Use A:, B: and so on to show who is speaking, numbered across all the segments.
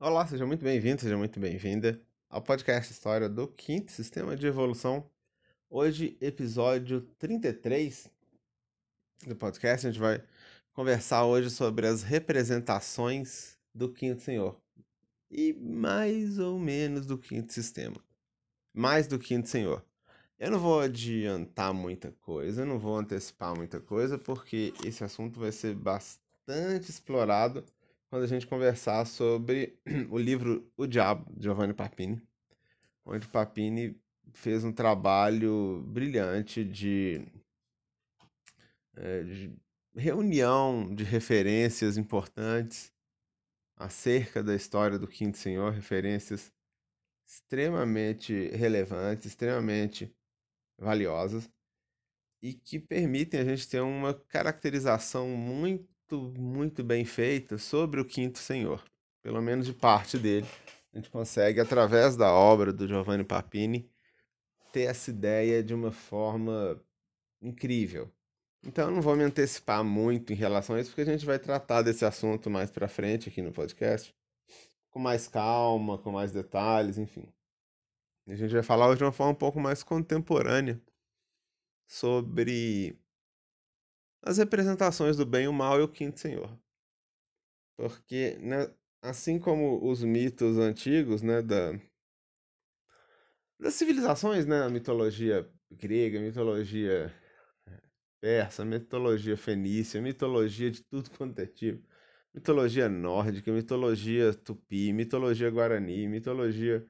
A: Olá, seja muito bem-vindo, seja muito bem-vinda ao podcast História do Quinto Sistema de Evolução. Hoje, episódio 33 do podcast, a gente vai conversar hoje sobre as representações do Quinto Senhor. E mais ou menos do Quinto Sistema. Mais do Quinto Senhor. Eu não vou adiantar muita coisa, não vou antecipar muita coisa, porque esse assunto vai ser bastante explorado quando a gente conversar sobre o livro O Diabo, de Giovanni Papini, onde Papini fez um trabalho brilhante de, é, de reunião de referências importantes acerca da história do Quinto Senhor, referências extremamente relevantes, extremamente valiosas e que permitem a gente ter uma caracterização muito muito bem feita sobre o Quinto Senhor, pelo menos de parte dele. A gente consegue, através da obra do Giovanni Papini, ter essa ideia de uma forma incrível. Então, eu não vou me antecipar muito em relação a isso, porque a gente vai tratar desse assunto mais para frente aqui no podcast, com mais calma, com mais detalhes, enfim. A gente vai falar hoje de uma forma um pouco mais contemporânea sobre as representações do bem, o mal e o quinto senhor. Porque, né, assim como os mitos antigos, né, da, das civilizações, né, a mitologia grega, a mitologia eh, persa, a mitologia fenícia, a mitologia de tudo quanto é tipo, mitologia nórdica, mitologia tupi, mitologia guarani, mitologia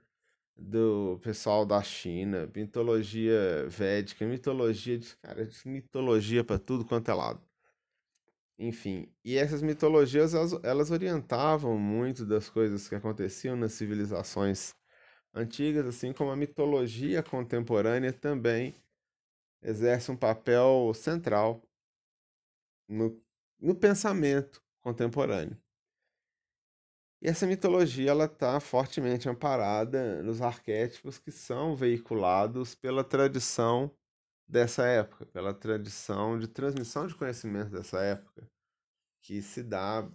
A: do pessoal da China, mitologia védica, mitologia de cara, de mitologia para tudo quanto é lado. Enfim, e essas mitologias elas, elas orientavam muito das coisas que aconteciam nas civilizações antigas, assim como a mitologia contemporânea também exerce um papel central no, no pensamento contemporâneo. E essa mitologia ela está fortemente amparada nos arquétipos que são veiculados pela tradição dessa época, pela tradição de transmissão de conhecimento dessa época, que se dá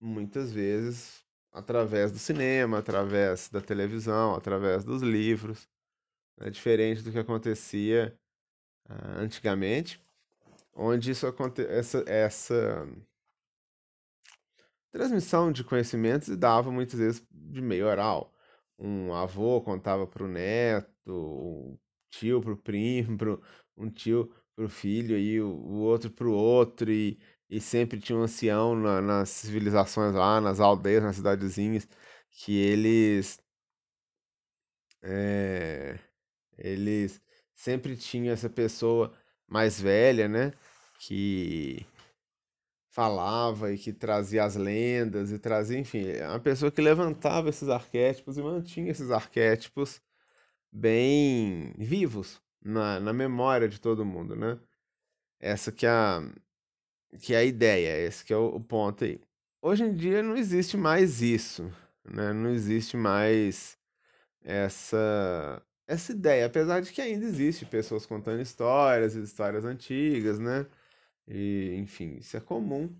A: muitas vezes através do cinema, através da televisão, através dos livros, né? diferente do que acontecia uh, antigamente, onde isso essa, essa transmissão de conhecimentos e dava muitas vezes de meio oral. Um avô contava para o neto, um tio para o primo, pro, um tio para o filho e o, o outro para o outro, e, e sempre tinha um ancião na, nas civilizações lá, nas aldeias, nas cidadezinhas, que eles. É, eles sempre tinham essa pessoa mais velha, né? Que falava e que trazia as lendas e trazia, enfim, é uma pessoa que levantava esses arquétipos e mantinha esses arquétipos bem vivos na, na memória de todo mundo, né? Essa que é a, que é a ideia, esse que é o, o ponto aí. Hoje em dia não existe mais isso, né? Não existe mais essa essa ideia, apesar de que ainda existe pessoas contando histórias, histórias antigas, né? E, enfim, isso é comum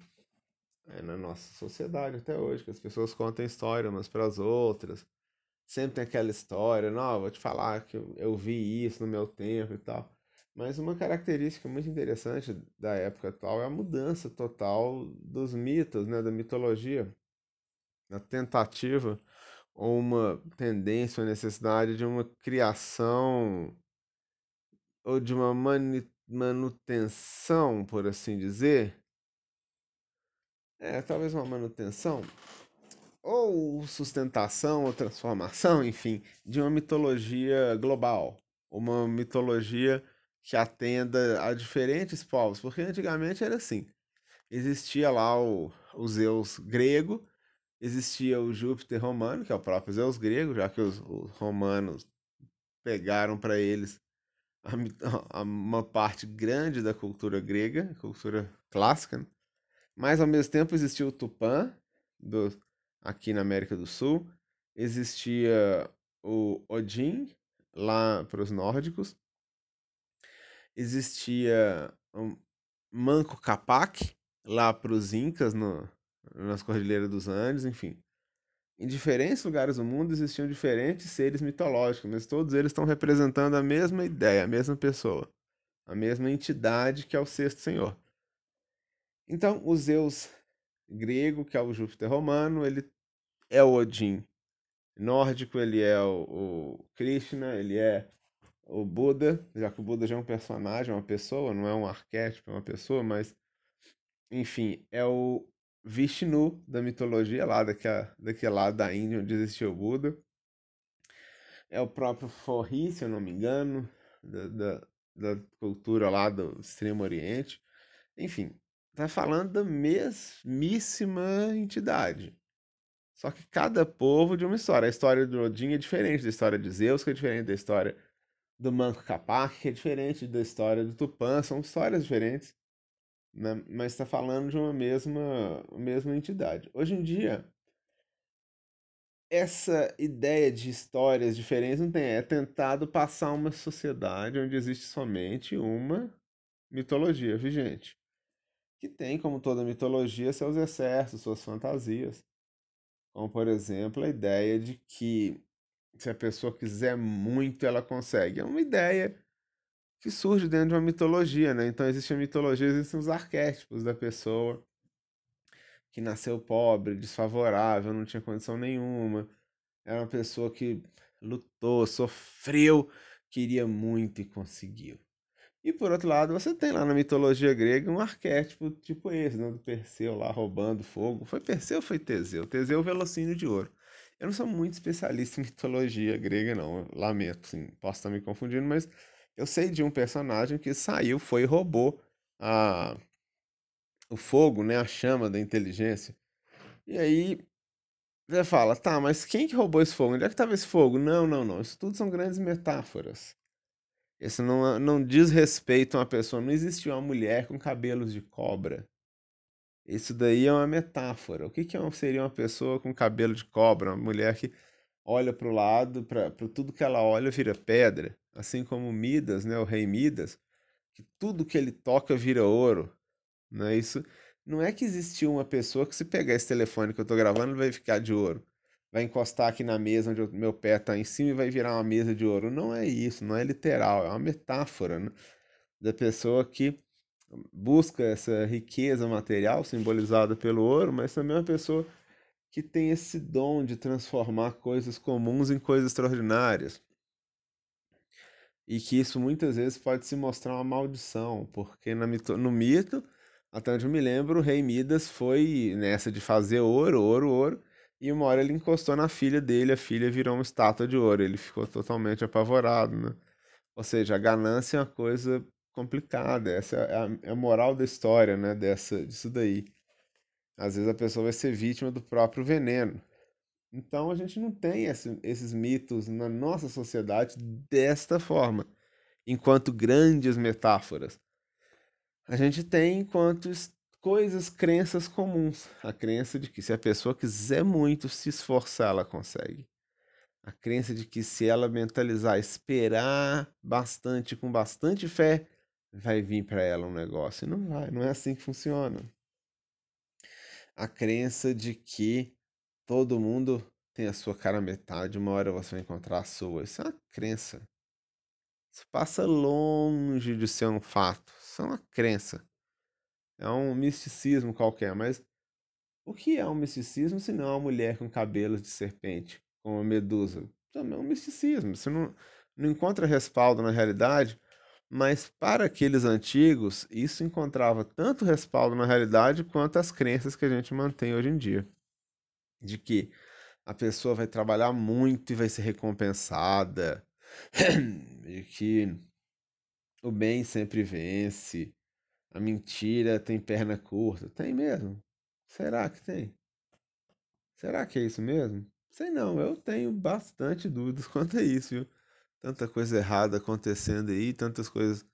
A: é, na nossa sociedade até hoje, que as pessoas contam história umas para as outras. Sempre tem aquela história, não, vou te falar que eu, eu vi isso no meu tempo e tal. Mas uma característica muito interessante da época atual é a mudança total dos mitos, né, da mitologia. A tentativa ou uma tendência ou necessidade de uma criação ou de uma mani manutenção, por assim dizer. É, talvez uma manutenção ou sustentação ou transformação, enfim, de uma mitologia global, uma mitologia que atenda a diferentes povos, porque antigamente era assim. Existia lá o, o Zeus grego, existia o Júpiter romano, que é o próprio Zeus grego, já que os, os romanos pegaram para eles a, a, uma parte grande da cultura grega, cultura clássica, né? mas ao mesmo tempo existia o Tupã, do, aqui na América do Sul, existia o Odin, lá para os nórdicos, existia o Manco Capac, lá para os Incas, no, nas Cordilheiras dos Andes, enfim. Em diferentes lugares do mundo existiam diferentes seres mitológicos, mas todos eles estão representando a mesma ideia, a mesma pessoa, a mesma entidade que é o sexto senhor. Então, o Zeus grego, que é o Júpiter romano, ele é o Odin nórdico, ele é o, o Krishna, ele é o Buda, já que o Buda já é um personagem, uma pessoa, não é um arquétipo, é uma pessoa, mas enfim, é o Vishnu da mitologia lá daquela, daquele lado da Índia onde existiu o Buda. É o próprio Forri, se eu não me engano, da, da, da cultura lá do Extremo Oriente. Enfim, tá falando da mesmíssima entidade. Só que cada povo de uma história. A história do Odin é diferente da história de Zeus, que é diferente da história do Manco Capac, que é diferente da história do Tupã. São histórias diferentes né? mas está falando de uma mesma, mesma entidade. Hoje em dia, essa ideia de histórias diferentes não tem, é tentado passar uma sociedade onde existe somente uma mitologia vigente, que tem, como toda mitologia, seus excessos, suas fantasias. Como, por exemplo, a ideia de que se a pessoa quiser muito, ela consegue. É uma ideia que surge dentro de uma mitologia, né? Então existe a mitologia, existem os arquétipos da pessoa que nasceu pobre, desfavorável, não tinha condição nenhuma. Era uma pessoa que lutou, sofreu, queria muito e conseguiu. E por outro lado, você tem lá na mitologia grega um arquétipo tipo esse, né? do Perseu lá roubando fogo. Foi Perseu ou foi Teseu? Teseu é velocínio de ouro. Eu não sou muito especialista em mitologia grega, não. lamento, sim. Posso estar me confundindo, mas eu sei de um personagem que saiu, foi e roubou a, o fogo, né? A chama da inteligência. E aí você fala, tá, mas quem que roubou esse fogo? Onde é que estava esse fogo? Não, não, não. Isso tudo são grandes metáforas. Isso não, não diz respeito a uma pessoa. Não existiu uma mulher com cabelos de cobra. Isso daí é uma metáfora. O que, que é seria uma pessoa com cabelo de cobra? Uma mulher que olha para o lado, para tudo que ela olha vira pedra assim como Midas, né, o rei Midas, que tudo que ele toca vira ouro. Né? Isso não é que existiu uma pessoa que se pegar esse telefone que eu estou gravando vai ficar de ouro. Vai encostar aqui na mesa onde meu pé está em cima e vai virar uma mesa de ouro. Não é isso, não é literal, é uma metáfora né? da pessoa que busca essa riqueza material simbolizada pelo ouro, mas também é uma pessoa que tem esse dom de transformar coisas comuns em coisas extraordinárias. E que isso muitas vezes pode se mostrar uma maldição, porque mito, no mito, até onde eu me lembro, o rei Midas foi nessa de fazer ouro, ouro, ouro, e uma hora ele encostou na filha dele, a filha virou uma estátua de ouro, ele ficou totalmente apavorado, né? Ou seja, a ganância é uma coisa complicada, essa é a, é a moral da história, né, dessa, disso daí. Às vezes a pessoa vai ser vítima do próprio veneno. Então a gente não tem esse, esses mitos na nossa sociedade desta forma, enquanto grandes metáforas. A gente tem enquanto coisas, crenças comuns. A crença de que se a pessoa quiser muito se esforçar, ela consegue. A crença de que se ela mentalizar, esperar bastante, com bastante fé, vai vir para ela um negócio. E não vai, não é assim que funciona. A crença de que Todo mundo tem a sua cara metade, uma hora você vai encontrar a sua. Isso é uma crença. Isso passa longe de ser um fato. Isso é uma crença. É um misticismo qualquer, mas o que é um misticismo se não é uma mulher com cabelos de serpente, como a medusa? Também é um misticismo. Você não, não encontra respaldo na realidade, mas para aqueles antigos, isso encontrava tanto respaldo na realidade quanto as crenças que a gente mantém hoje em dia de que a pessoa vai trabalhar muito e vai ser recompensada, de que o bem sempre vence, a mentira tem perna curta. Tem mesmo? Será que tem? Será que é isso mesmo? Sei não, eu tenho bastante dúvidas quanto a isso, viu? Tanta coisa errada acontecendo aí, tantas coisas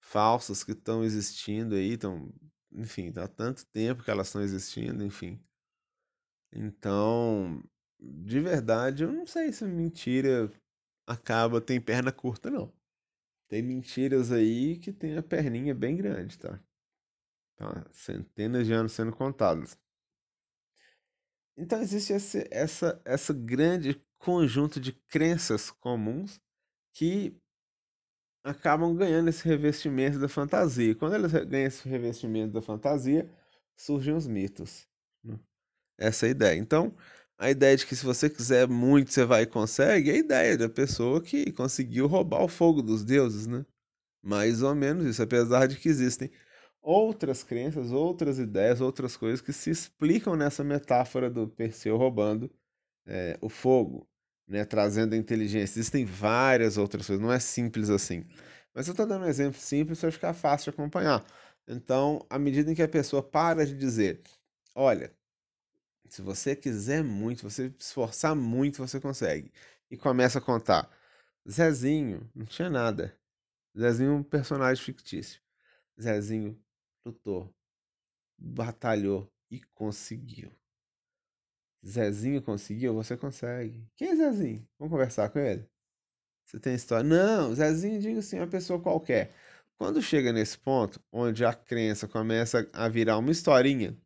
A: falsas que estão existindo aí, estão, enfim, há tanto tempo que elas estão existindo, enfim. Então, de verdade, eu não sei se mentira acaba, tem perna curta, não. Tem mentiras aí que tem a perninha bem grande, tá? Tá, centenas de anos sendo contadas. Então existe esse, essa, essa grande conjunto de crenças comuns que acabam ganhando esse revestimento da fantasia. Quando eles ganham esse revestimento da fantasia, surgem os mitos. Essa ideia. Então, a ideia de que se você quiser muito, você vai e consegue, é a ideia da pessoa que conseguiu roubar o fogo dos deuses, né? Mais ou menos isso, apesar de que existem outras crenças, outras ideias, outras coisas que se explicam nessa metáfora do Perseu roubando é, o fogo, né? Trazendo a inteligência. Existem várias outras coisas, não é simples assim. Mas eu estou dando um exemplo simples para ficar fácil de acompanhar. Então, à medida em que a pessoa para de dizer, olha, se você quiser muito, você esforçar muito, você consegue. E começa a contar. Zezinho, não tinha nada. Zezinho é um personagem fictício. Zezinho lutou, batalhou e conseguiu. Zezinho conseguiu, você consegue. Quem é Zezinho? Vamos conversar com ele. Você tem história? Não, Zezinho, diga assim, uma pessoa qualquer. Quando chega nesse ponto, onde a crença começa a virar uma historinha,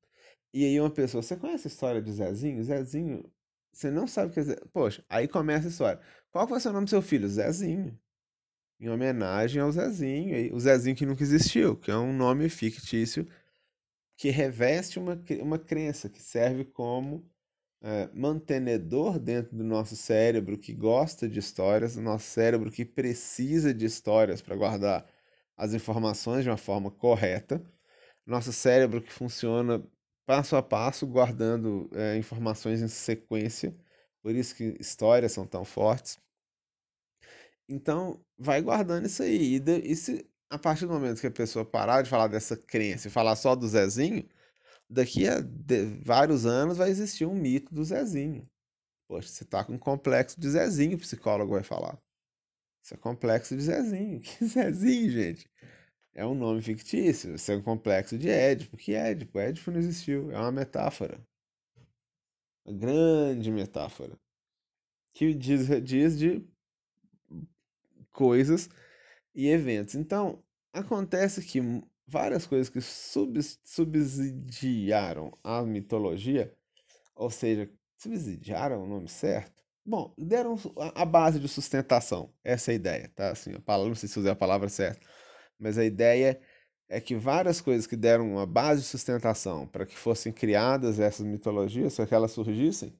A: e aí uma pessoa, você conhece a história de Zezinho? Zezinho, você não sabe o que é Zezinho. Poxa, aí começa a história. Qual ser o nome do seu filho? Zezinho. Em homenagem ao Zezinho, o Zezinho que nunca existiu, que é um nome fictício que reveste uma, uma crença, que serve como é, mantenedor dentro do nosso cérebro que gosta de histórias, do nosso cérebro que precisa de histórias para guardar as informações de uma forma correta, nosso cérebro que funciona passo a passo, guardando é, informações em sequência. Por isso que histórias são tão fortes. Então, vai guardando isso aí. E, de, e se, a partir do momento que a pessoa parar de falar dessa crença e falar só do Zezinho, daqui a de, vários anos vai existir um mito do Zezinho. Poxa, você tá com um complexo de Zezinho, o psicólogo vai falar. Isso é complexo de Zezinho. Que Zezinho, gente? É um nome fictício, isso é um complexo de Édipo. Que Édipo? Édipo não existiu, é uma metáfora. Uma grande metáfora. Que diz, diz de coisas e eventos. Então, acontece que várias coisas que subsidiaram a mitologia, ou seja, subsidiaram o nome certo? Bom, deram a base de sustentação. Essa é a ideia, tá? Assim, a palavra, não sei se usei a palavra certa mas a ideia é que várias coisas que deram uma base de sustentação para que fossem criadas essas mitologias, para que elas surgissem,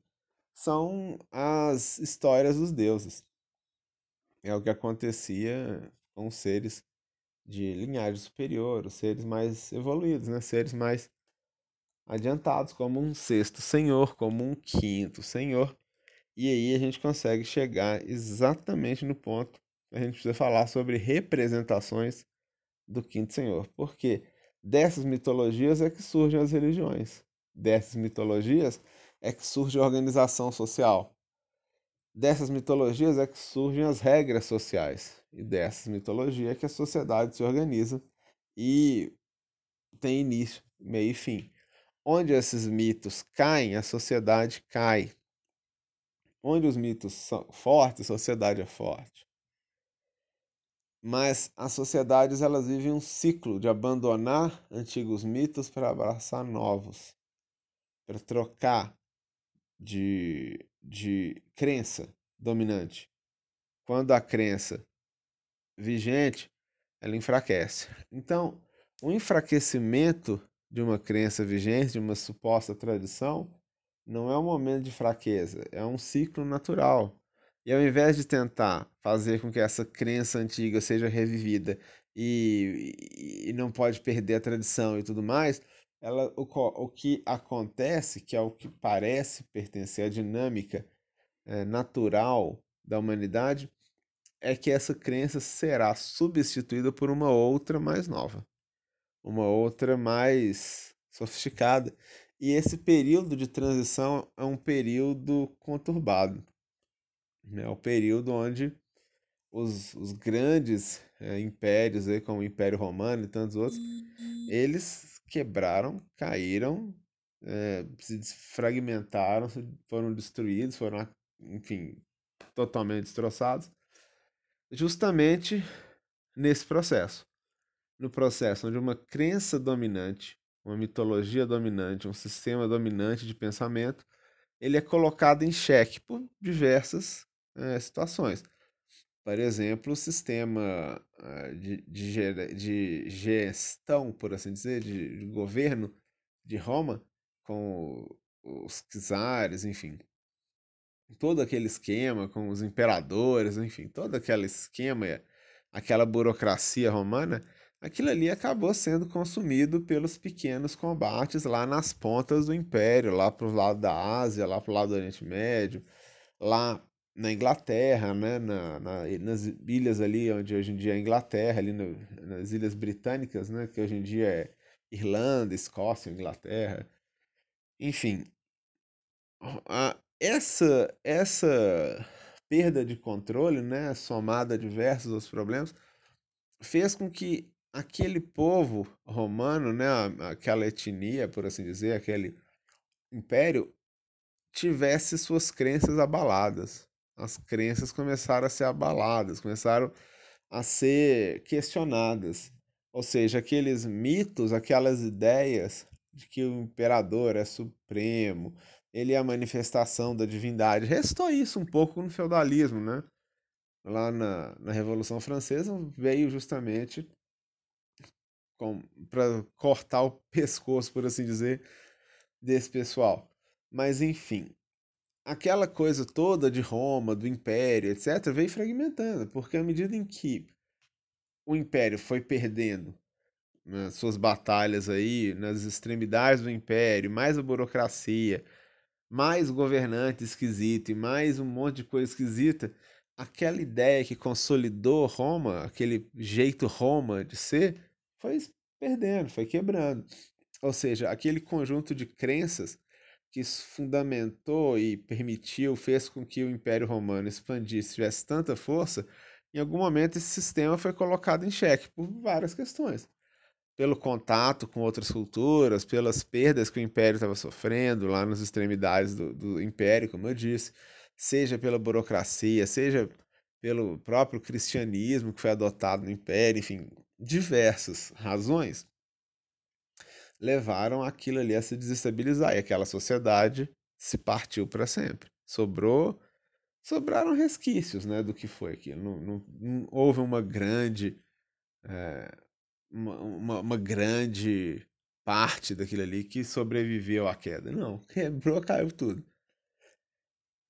A: são as histórias dos deuses. É o que acontecia com os seres de linhagem superior, os seres mais evoluídos, né? seres mais adiantados, como um sexto senhor, como um quinto senhor. E aí a gente consegue chegar exatamente no ponto a gente precisa falar sobre representações do quinto senhor. Porque dessas mitologias é que surgem as religiões. Dessas mitologias é que surge a organização social. Dessas mitologias é que surgem as regras sociais. E dessas mitologias é que a sociedade se organiza e tem início, meio e fim. Onde esses mitos caem, a sociedade cai. Onde os mitos são fortes, a sociedade é forte. Mas as sociedades elas vivem um ciclo de abandonar antigos mitos para abraçar novos, para trocar de, de crença dominante. Quando a crença vigente, ela enfraquece. Então, o enfraquecimento de uma crença vigente, de uma suposta tradição, não é um momento de fraqueza, é um ciclo natural. E ao invés de tentar fazer com que essa crença antiga seja revivida e, e não pode perder a tradição e tudo mais, ela, o, o que acontece, que é o que parece pertencer à dinâmica é, natural da humanidade, é que essa crença será substituída por uma outra mais nova, uma outra mais sofisticada. E esse período de transição é um período conturbado né, o período onde os, os grandes é, impérios, aí, como o Império Romano e tantos outros, eles quebraram, caíram, é, se fragmentaram, foram destruídos, foram, enfim, totalmente destroçados, justamente nesse processo. No processo onde uma crença dominante, uma mitologia dominante, um sistema dominante de pensamento ele é colocado em xeque por diversas é, situações. Por exemplo, o sistema uh, de, de, de, gestão, por assim dizer, de, de governo de Roma, com os czares, enfim, todo aquele esquema com os imperadores, enfim, todo aquele esquema, aquela burocracia romana, aquilo ali acabou sendo consumido pelos pequenos combates lá nas pontas do império, lá para o lado da Ásia, lá para o lado do Oriente Médio, lá na Inglaterra, né, na, na, nas ilhas ali onde hoje em dia é Inglaterra, ali no, nas ilhas britânicas, né, que hoje em dia é Irlanda, Escócia, Inglaterra, enfim, a, essa essa perda de controle, né, somada a diversos outros problemas, fez com que aquele povo romano, né, aquela etnia, por assim dizer, aquele império, tivesse suas crenças abaladas. As crenças começaram a ser abaladas, começaram a ser questionadas. Ou seja, aqueles mitos, aquelas ideias de que o imperador é supremo, ele é a manifestação da divindade. Restou isso um pouco no feudalismo, né? Lá na, na Revolução Francesa veio justamente para cortar o pescoço, por assim dizer, desse pessoal. Mas enfim, aquela coisa toda de Roma, do Império, etc., veio fragmentando, porque à medida em que o Império foi perdendo né, suas batalhas aí, nas extremidades do Império, mais a burocracia, mais governante esquisito e mais um monte de coisa esquisita, aquela ideia que consolidou Roma, aquele jeito Roma de ser, foi perdendo, foi quebrando. Ou seja, aquele conjunto de crenças que fundamentou e permitiu, fez com que o Império Romano expandisse, tivesse tanta força, em algum momento esse sistema foi colocado em xeque por várias questões. Pelo contato com outras culturas, pelas perdas que o Império estava sofrendo lá nas extremidades do, do Império, como eu disse, seja pela burocracia, seja pelo próprio cristianismo que foi adotado no Império, enfim, diversas razões levaram aquilo ali a se desestabilizar e aquela sociedade se partiu para sempre. Sobrou, sobraram resquícios, né, do que foi aquilo. Não, não, não houve uma grande é, uma, uma, uma grande parte daquilo ali que sobreviveu à queda. Não, quebrou, caiu tudo.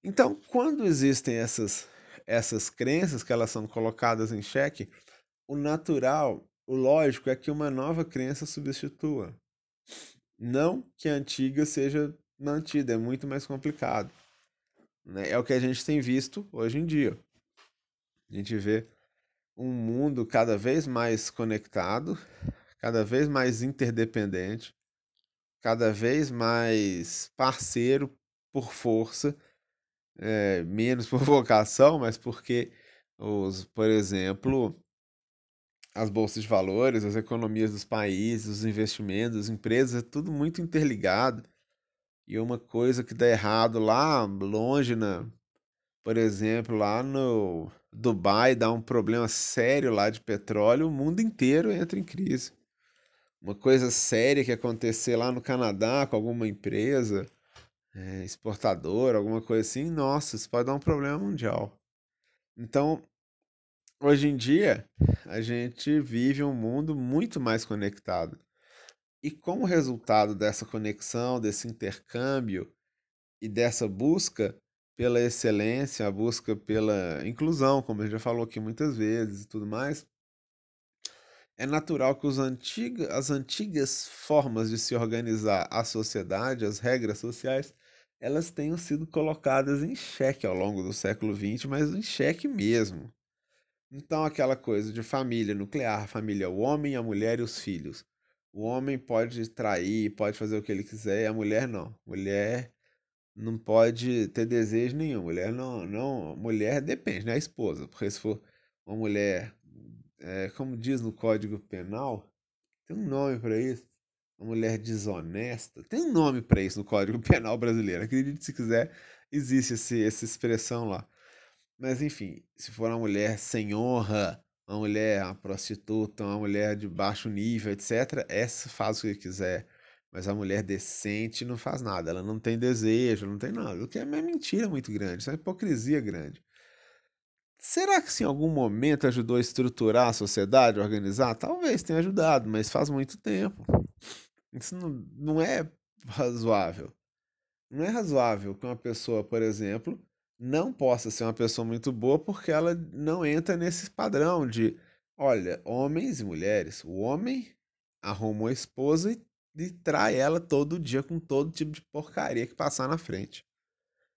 A: Então, quando existem essas, essas crenças que elas são colocadas em xeque, o natural, o lógico é que uma nova crença substitua. Não que a antiga seja mantida, é muito mais complicado. Né? É o que a gente tem visto hoje em dia. A gente vê um mundo cada vez mais conectado, cada vez mais interdependente, cada vez mais parceiro por força, é, menos por vocação, mas porque os, por exemplo, as bolsas de valores, as economias dos países, os investimentos, as empresas, é tudo muito interligado. E uma coisa que dá errado lá longe na, por exemplo, lá no Dubai dá um problema sério lá de petróleo, o mundo inteiro entra em crise. Uma coisa séria que acontecer lá no Canadá com alguma empresa é, exportadora, alguma coisa assim, nossa, isso pode dar um problema mundial. Então, hoje em dia, a gente vive um mundo muito mais conectado. E como resultado dessa conexão, desse intercâmbio e dessa busca, pela excelência, a busca pela inclusão, como a gente já falou aqui muitas vezes e tudo mais, é natural que antiga, as antigas formas de se organizar a sociedade, as regras sociais, elas tenham sido colocadas em xeque ao longo do século XX, mas em xeque mesmo. Então, aquela coisa de família nuclear, família, o homem, a mulher e os filhos. O homem pode trair, pode fazer o que ele quiser, e a mulher não. Mulher não pode ter desejo nenhum. Mulher não, não, mulher depende, né? A esposa, porque se for uma mulher, é, como diz no Código Penal, tem um nome para isso. Uma mulher desonesta, tem um nome para isso no Código Penal brasileiro. Acredite se quiser, existe esse, essa expressão lá. Mas enfim, se for uma mulher sem honra, uma mulher uma prostituta, uma mulher de baixo nível, etc., essa faz o que quiser Mas a mulher decente não faz nada, ela não tem desejo, não tem nada. O que é uma mentira muito grande, isso é uma hipocrisia grande. Será que se em algum momento ajudou a estruturar a sociedade, organizar? Talvez tenha ajudado, mas faz muito tempo. Isso não, não é razoável. Não é razoável que uma pessoa, por exemplo, não possa ser uma pessoa muito boa porque ela não entra nesse padrão de, olha, homens e mulheres. O homem arruma uma esposa e, e trai ela todo dia com todo tipo de porcaria que passar na frente.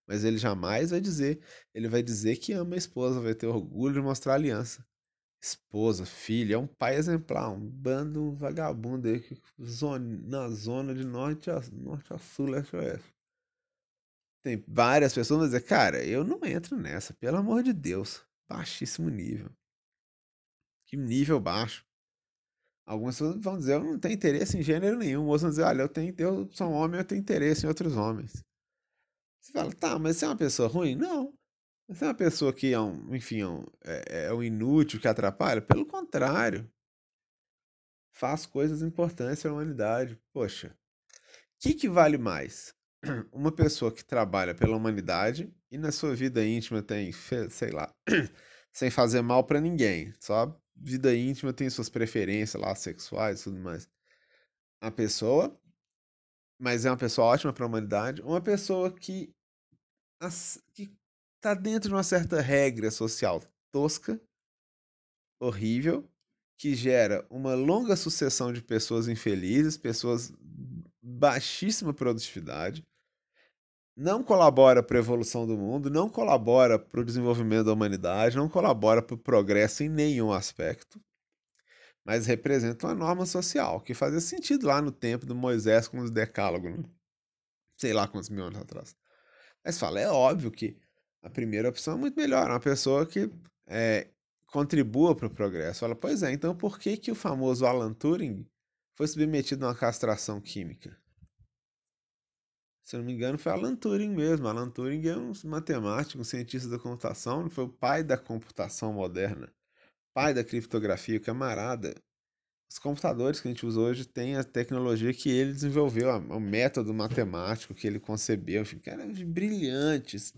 A: Mas ele jamais vai dizer, ele vai dizer que ama a esposa, vai ter orgulho de mostrar aliança esposa, filho, é um pai exemplar, um bando vagabundo aí que zona, na zona de norte a, norte a sul, leste a oeste. Tem várias pessoas que dizer, cara, eu não entro nessa, pelo amor de Deus. Baixíssimo nível. Que nível baixo. Algumas pessoas vão dizer, eu não tenho interesse em gênero nenhum. Outros vão dizer, olha, eu, tenho, eu sou um homem, eu tenho interesse em outros homens. Você fala, tá, mas você é uma pessoa ruim? Não. Você é uma pessoa que é um, enfim, é um, é, é um inútil que atrapalha? Pelo contrário. Faz coisas importantes para a humanidade. Poxa, o que, que vale mais? Uma pessoa que trabalha pela humanidade e na sua vida íntima tem, sei lá, sem fazer mal para ninguém. Só vida íntima tem suas preferências lá, sexuais e tudo mais. A pessoa, mas é uma pessoa ótima para a humanidade. Uma pessoa que, que tá dentro de uma certa regra social tosca, horrível, que gera uma longa sucessão de pessoas infelizes, pessoas baixíssima produtividade, não colabora para a evolução do mundo, não colabora para o desenvolvimento da humanidade, não colabora para o progresso em nenhum aspecto, mas representa uma norma social que fazia sentido lá no tempo do Moisés com os decálogos, né? sei lá quantos mil anos atrás. Mas fala, é óbvio que a primeira opção é muito melhor, uma pessoa que é, contribua para o progresso. Fala, pois é, então por que, que o famoso Alan Turing foi submetido a uma castração química? Se eu não me engano, foi Alan Turing mesmo. Alan Turing é um matemático, um cientista da computação, foi o pai da computação moderna, pai da criptografia, camarada. Os computadores que a gente usa hoje têm a tecnologia que ele desenvolveu, o método matemático que ele concebeu, enfim, que eram brilhantes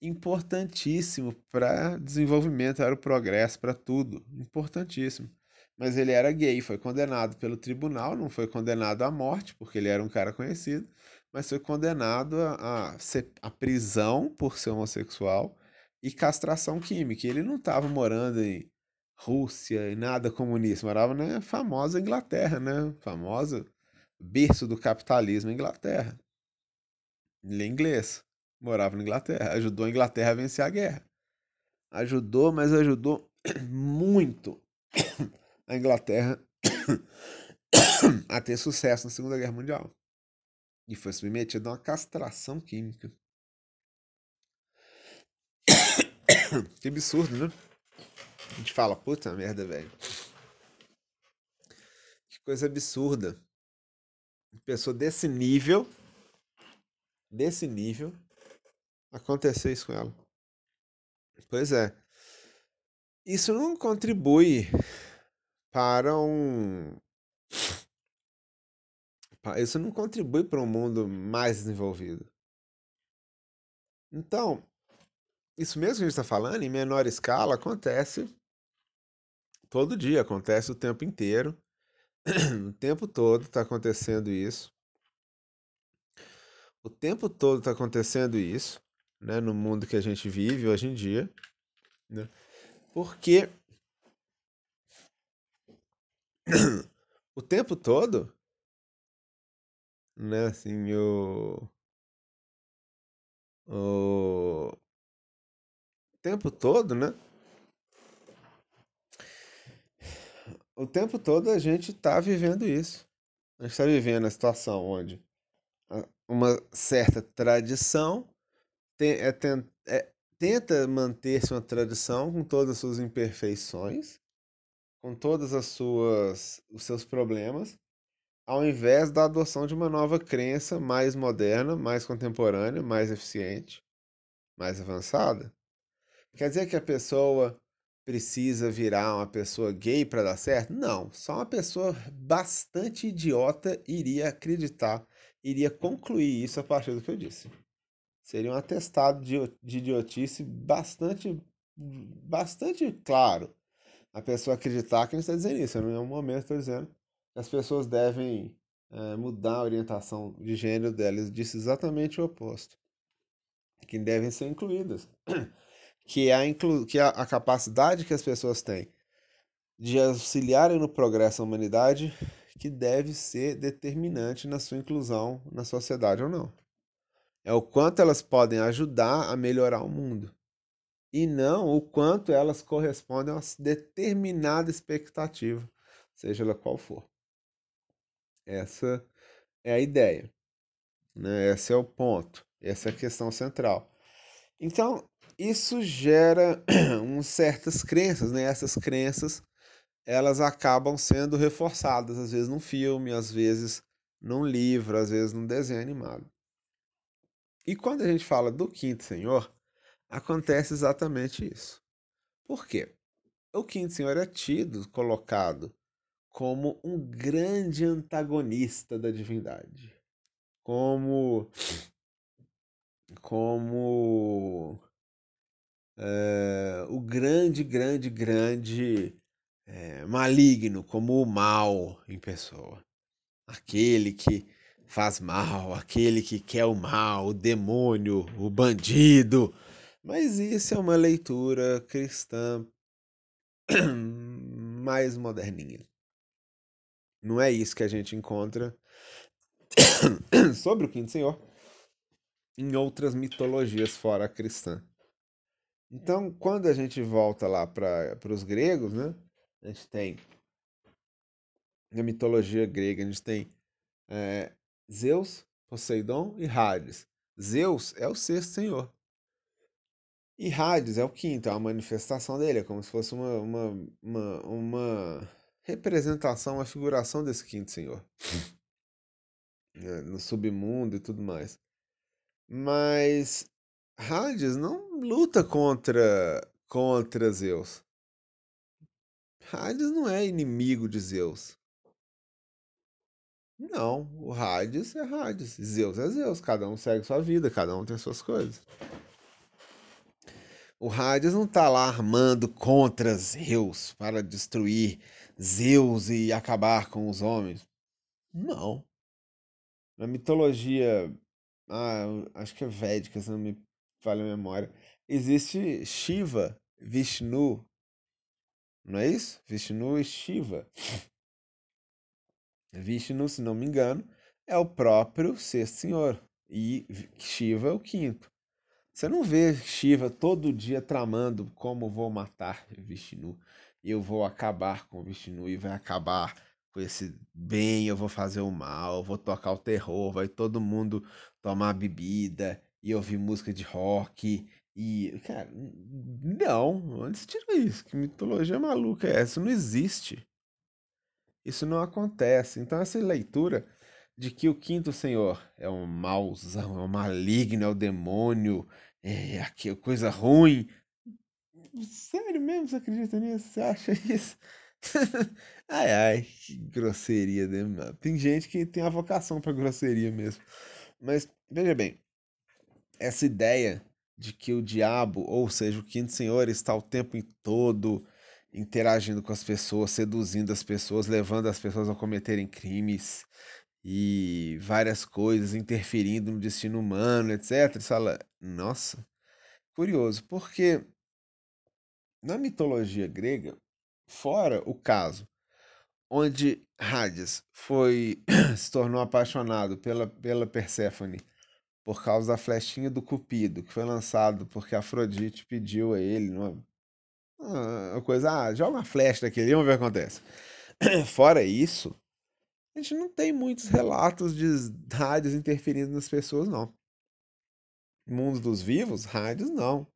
A: importantíssimo para desenvolvimento, era o progresso, para tudo, importantíssimo. Mas ele era gay, foi condenado pelo tribunal, não foi condenado à morte, porque ele era um cara conhecido, mas foi condenado a, a, a prisão por ser homossexual e castração química. Ele não estava morando em Rússia e nada comunista, morava na famosa Inglaterra, né? Famosa berço do capitalismo, Inglaterra. Ele é inglês morava na Inglaterra, ajudou a Inglaterra a vencer a guerra. Ajudou, mas ajudou muito a Inglaterra a ter sucesso na Segunda Guerra Mundial. E foi submetido a uma castração química. que absurdo, né? A gente fala, puta merda, velho. Que coisa absurda. Uma pessoa desse nível, desse nível, acontecer isso com ela. Pois é. Isso não contribui para um. Isso não contribui para um mundo mais desenvolvido. Então, isso mesmo que a gente está falando, em menor escala, acontece todo dia, acontece o tempo inteiro. O tempo todo está acontecendo isso. O tempo todo está acontecendo isso né, no mundo que a gente vive hoje em dia, né? Porque o tempo todo, né, assim, o, o tempo todo, né? O tempo todo a gente está vivendo isso. A gente está vivendo a situação onde uma certa tradição é, é, tenta manter-se uma tradição com todas as suas imperfeições, com todas as suas os seus problemas, ao invés da adoção de uma nova crença mais moderna, mais contemporânea, mais eficiente, mais avançada. Quer dizer que a pessoa precisa virar uma pessoa gay para dar certo? Não, só uma pessoa bastante idiota iria acreditar, iria concluir isso a partir do que eu disse. Seria um atestado de, de idiotice bastante, bastante claro. A pessoa acreditar que a gente está dizendo isso. Eu, em nenhum momento estou dizendo as pessoas devem é, mudar a orientação de gênero delas. Disse exatamente o oposto. Que devem ser incluídas. que a, inclu que é a capacidade que as pessoas têm de auxiliarem no progresso da humanidade que deve ser determinante na sua inclusão na sociedade ou não. É o quanto elas podem ajudar a melhorar o mundo. E não o quanto elas correspondem a uma determinada expectativa, seja ela qual for. Essa é a ideia. Né? Esse é o ponto. Essa é a questão central. Então, isso gera um, certas crenças, né? Essas crenças, elas acabam sendo reforçadas, às vezes num filme, às vezes num livro, às vezes num desenho animado. E quando a gente fala do quinto senhor, acontece exatamente isso. Por quê? O quinto senhor é tido, colocado como um grande antagonista da divindade. Como como é, o grande, grande, grande é, maligno, como o mal em pessoa. Aquele que faz mal, aquele que quer o mal, o demônio, o bandido. Mas isso é uma leitura cristã mais moderninha. Não é isso que a gente encontra sobre o Quinto Senhor em outras mitologias fora a cristã. Então, quando a gente volta lá para os gregos, né, a gente tem na mitologia grega, a gente tem é, Zeus, Poseidon e Hades. Zeus é o sexto senhor. E Hades é o quinto, é a manifestação dele, é como se fosse uma, uma, uma, uma representação, uma figuração desse quinto senhor. É, no submundo e tudo mais. Mas Hades não luta contra contra Zeus. Hades não é inimigo de Zeus. Não, o Hades é Hades, Zeus é Zeus, cada um segue sua vida, cada um tem suas coisas. O Hades não tá lá armando contra Zeus para destruir Zeus e acabar com os homens. Não. Na mitologia ah, acho que é védica, se não me falha a memória. Existe Shiva, Vishnu, não é isso? Vishnu e Shiva. Vishnu, se não me engano, é o próprio sexto senhor e Shiva é o quinto. Você não vê Shiva todo dia tramando como vou matar Vishnu, eu vou acabar com Vishnu e vai acabar com esse bem, eu vou fazer o mal, eu vou tocar o terror, vai todo mundo tomar bebida e ouvir música de rock. E, cara, não, onde se tira isso? Que mitologia maluca é essa? Não existe. Isso não acontece. Então, essa leitura de que o quinto senhor é um mauzão, é um maligno, é o demônio, é aqui, coisa ruim. Sério mesmo você acredita nisso? Você acha isso? ai, ai, que grosseria, né? Tem gente que tem a vocação para grosseria mesmo. Mas, veja bem, essa ideia de que o diabo, ou seja, o quinto senhor, está o tempo todo interagindo com as pessoas, seduzindo as pessoas, levando as pessoas a cometerem crimes e várias coisas, interferindo no destino humano, etc. Você fala, nossa, curioso, porque na mitologia grega, Fora o caso onde Hades foi se tornou apaixonado pela, pela Perséfone por causa da flechinha do Cupido, que foi lançado porque Afrodite pediu a ele uma, uma coisa, ah, joga uma flecha daquele, vamos ver o que acontece. Fora isso, a gente não tem muitos relatos de Hades interferindo nas pessoas, não. Mundo dos vivos, Hades não.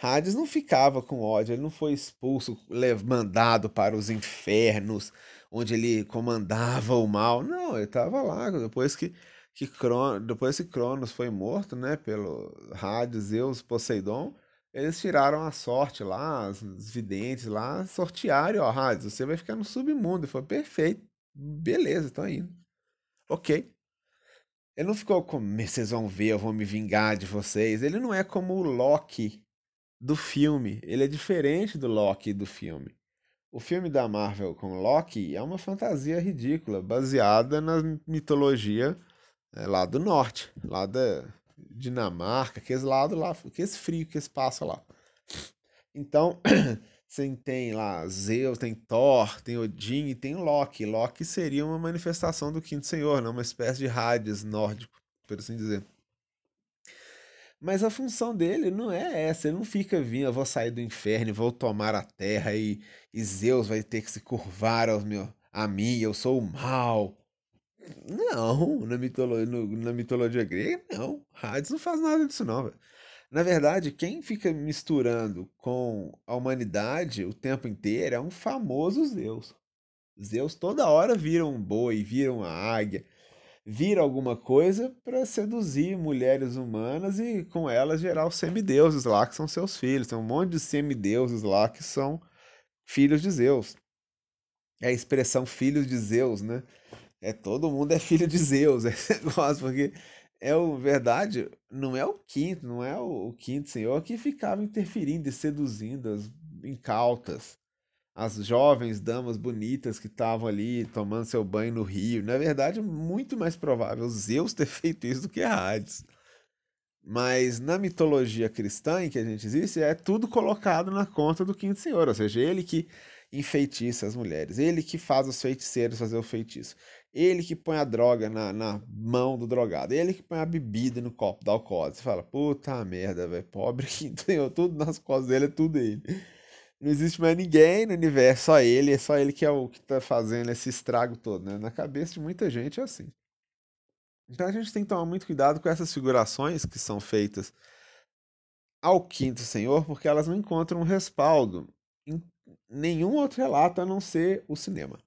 A: Hades não ficava com ódio, ele não foi expulso, mandado para os infernos, onde ele comandava o mal. Não, ele estava lá. Depois que, que, Cronos, depois que Cronos foi morto, né, pelo Hades, Zeus, Poseidon, eles tiraram a sorte lá, os videntes lá, sortearam, ó, Hades, você vai ficar no submundo. Falou, perfeito, beleza, tô indo. Ok. Ele não ficou como, vocês vão ver, eu vou me vingar de vocês. Ele não é como o Loki do filme. Ele é diferente do Loki do filme. O filme da Marvel com Loki é uma fantasia ridícula, baseada na mitologia é, lá do norte, lá da Dinamarca, aqueles lado lá, aqueles frio que eles passam lá. Então, você tem lá Zeus, tem Thor, tem Odin e tem Loki. Loki seria uma manifestação do Quinto Senhor, né? uma espécie de Hades nórdico, por assim dizer. Mas a função dele não é essa, ele não fica vindo, eu vou sair do inferno, vou tomar a terra e, e Zeus vai ter que se curvar aos meu, a mim, eu sou o mal. Não, na mitologia, no, na mitologia grega, não. Hades não faz nada disso, não. Véio. Na verdade, quem fica misturando com a humanidade o tempo inteiro é um famoso Zeus. Zeus toda hora vira um boi, vira uma águia, vira alguma coisa para seduzir mulheres humanas e com elas gerar os semideuses lá, que são seus filhos. Tem um monte de semideuses lá que são filhos de Zeus. É a expressão filhos de Zeus, né? É todo mundo é filho de Zeus, esse negócio, porque é o verdade, não é o quinto, não é o, o quinto senhor que ficava interferindo e seduzindo as incautas as jovens damas bonitas que estavam ali tomando seu banho no rio. Na verdade, muito mais provável Zeus ter feito isso do que Hades. Mas na mitologia cristã em que a gente existe, é tudo colocado na conta do quinto senhor, ou seja, ele que enfeitiça as mulheres, ele que faz os feiticeiros fazer o feitiço, ele que põe a droga na, na mão do drogado, ele que põe a bebida no copo da alcoólatra. Você fala, puta merda, velho, pobre quinto senhor, tudo nas costas dele é tudo ele. Não existe mais ninguém no universo, só ele, é só ele que é o que tá fazendo esse estrago todo, né? Na cabeça de muita gente é assim. Então a gente tem que tomar muito cuidado com essas figurações que são feitas ao quinto senhor, porque elas não encontram respaldo em nenhum outro relato a não ser o cinema.